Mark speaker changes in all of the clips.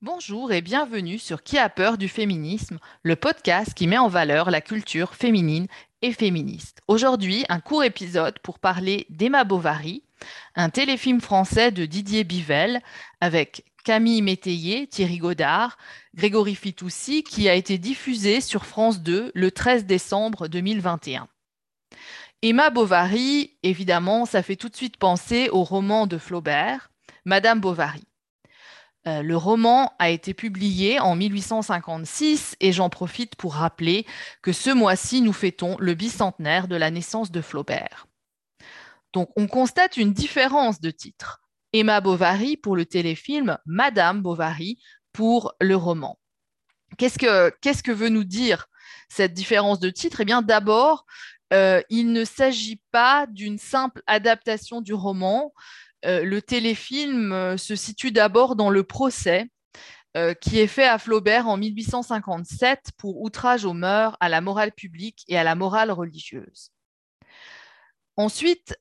Speaker 1: Bonjour et bienvenue sur Qui a peur du féminisme, le podcast qui met en valeur la culture féminine et féministe. Aujourd'hui, un court épisode pour parler d'Emma Bovary, un téléfilm français de Didier Bivel avec Camille Métayer, Thierry Godard, Grégory Fitoussi, qui a été diffusé sur France 2 le 13 décembre 2021. Emma Bovary, évidemment, ça fait tout de suite penser au roman de Flaubert, Madame Bovary. Euh, le roman a été publié en 1856 et j'en profite pour rappeler que ce mois-ci, nous fêtons le bicentenaire de la naissance de Flaubert. Donc, on constate une différence de titre. Emma Bovary pour le téléfilm, Madame Bovary pour le roman. Qu'est-ce que, veut nous dire cette différence de titre? Eh bien, d'abord, euh, il ne s'agit pas d'une simple adaptation du roman, le téléfilm euh, se situe d'abord dans le procès euh, qui est fait à Flaubert en 1857 pour outrage aux mœurs, à la morale publique et à la morale religieuse. Ensuite,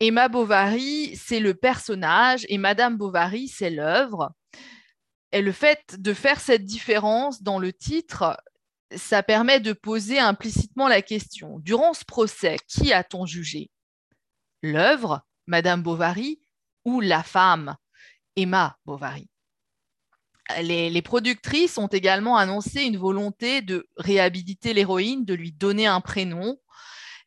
Speaker 1: Emma Bovary, c'est le personnage et Madame Bovary, c'est l'œuvre. Et le fait de faire cette différence dans le titre, ça permet de poser implicitement la question. Durant ce procès, qui a-t-on jugé? L'œuvre, Madame Bovary, la femme, Emma Bovary. Les, productrices ont également annoncé une volonté de réhabiliter l'héroïne, de lui donner un prénom.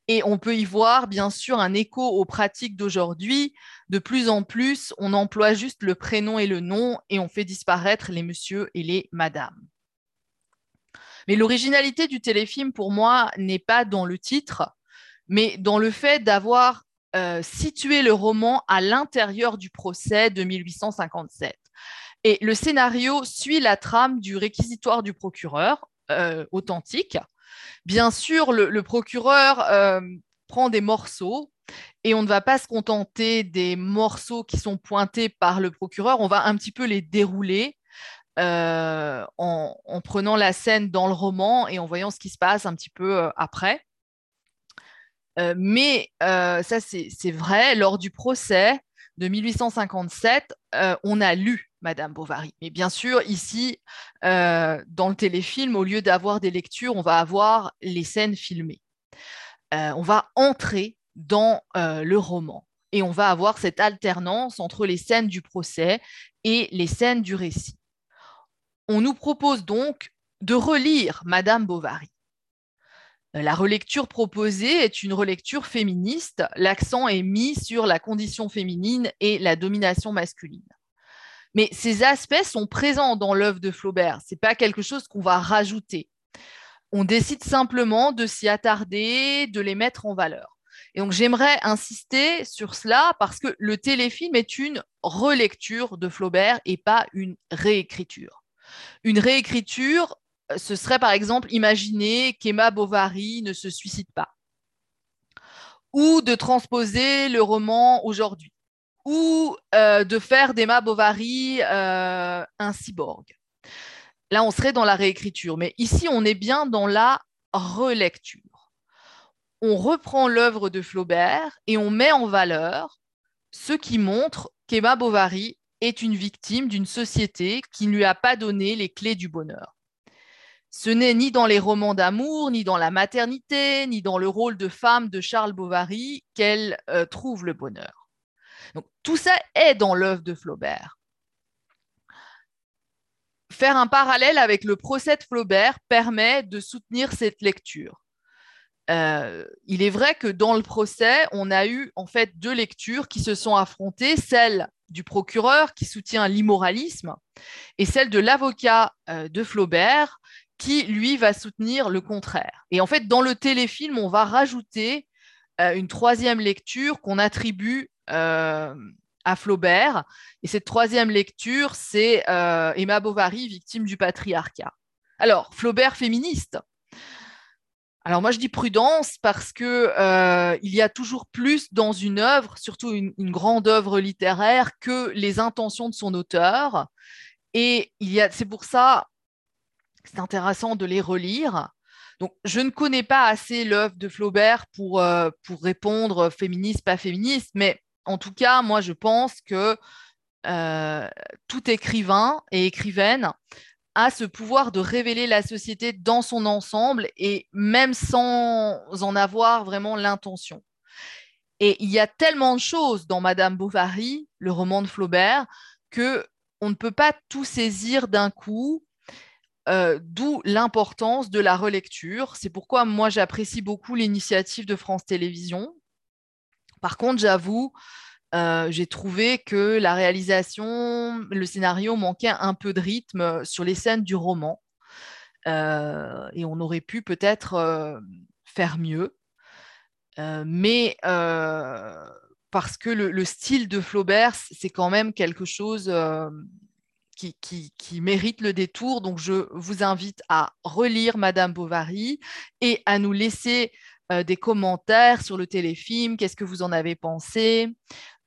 Speaker 1: Et on peut y voir, bien sûr, un écho aux pratiques d'aujourd'hui. De plus en plus, on emploie juste le prénom et le nom et on fait disparaître les monsieur et les madame. Mais l'originalité du téléfilm, pour moi, n'est pas dans le titre, mais dans le fait d'avoir euh, situer le roman à l'intérieur du procès de 1857. Et le scénario suit la trame du réquisitoire du procureur euh, authentique. Bien sûr, le, procureur euh, prend des morceaux et on ne va pas se contenter des morceaux qui sont pointés par le procureur, on va un petit peu les dérouler en, en, prenant la scène dans le roman et en voyant ce qui se passe un petit peu après. Euh, mais euh, ça, c'est vrai, lors du procès de 1857, euh, on a lu Madame Bovary. Mais bien sûr, ici, dans le téléfilm, au lieu d'avoir des lectures, on va avoir les scènes filmées. on va entrer dans le roman et on va avoir cette alternance entre les scènes du procès et les scènes du récit. On nous propose donc de relire Madame Bovary. La relecture proposée est une relecture féministe. L'accent est mis sur la condition féminine et la domination masculine. Mais ces aspects sont présents dans l'œuvre de Flaubert. Ce n'est pas quelque chose qu'on va rajouter. On décide simplement de s'y attarder, de les mettre en valeur. Et donc j'aimerais insister sur cela parce que le téléfilm est une relecture de Flaubert et pas une réécriture. Une réécriture, ce serait par exemple imaginer qu'Emma Bovary ne se suicide pas, ou de transposer le roman aujourd'hui, ou euh, de faire d'Emma Bovary euh, un cyborg. Là, on serait dans la réécriture, mais ici, on est bien dans la relecture. On reprend l'œuvre de Flaubert et on met en valeur ce qui montre qu'Emma Bovary est une victime d'une société qui ne lui a pas donné les clés du bonheur. Ce n'est ni dans les romans d'amour, ni dans la maternité, ni dans le rôle de femme de Charles Bovary qu'elle euh, trouve le bonheur. Tout ça est dans l'œuvre de Flaubert. Faire un parallèle avec le procès de Flaubert permet de soutenir cette lecture. Euh, il est vrai que dans le procès, on a eu en fait deux lectures qui se sont affrontées, celle du procureur qui soutient l'immoralisme et celle de l'avocat euh, de Flaubert qui, lui, va soutenir le contraire. Et en fait, dans le téléfilm, on va rajouter euh, une troisième lecture qu'on attribue euh, à Flaubert. Et cette troisième lecture, c'est euh, Emma Bovary, victime du patriarcat. Alors, Flaubert féministe. Alors moi, je dis prudence parce que il y a toujours plus dans une œuvre, surtout une, une grande œuvre littéraire, que les intentions de son auteur. Et il y a, c'est pour ça, c'est intéressant de les relire. Donc, je ne connais pas assez l'œuvre de Flaubert pour, euh, pour répondre féministe, pas féministe, mais en tout cas, moi, je pense que tout écrivain et écrivaine a ce pouvoir de révéler la société dans son ensemble et même sans en avoir vraiment l'intention. Et il y a tellement de choses dans Madame Bovary, le roman de Flaubert, que on ne peut pas tout saisir d'un coup, euh, d'où l'importance de la relecture. C'est pourquoi moi j'apprécie beaucoup l'initiative de France Télévisions. Par contre, j'avoue, euh, j'ai trouvé que la réalisation, le scénario manquait un peu de rythme sur les scènes du roman. Euh, et on aurait pu peut-être faire mieux. mais parce que le, style de Flaubert, c'est quand même quelque chose qui, mérite le détour. Donc, je vous invite à relire Madame Bovary et à nous laisser des commentaires sur le téléfilm. Qu'est-ce que vous en avez pensé?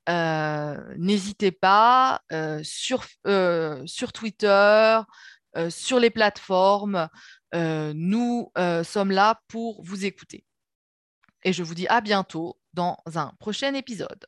Speaker 1: Euh, n'hésitez pas euh, sur, euh, sur Twitter, sur les plateformes. nous sommes là pour vous écouter. Et je vous dis à bientôt dans un prochain épisode.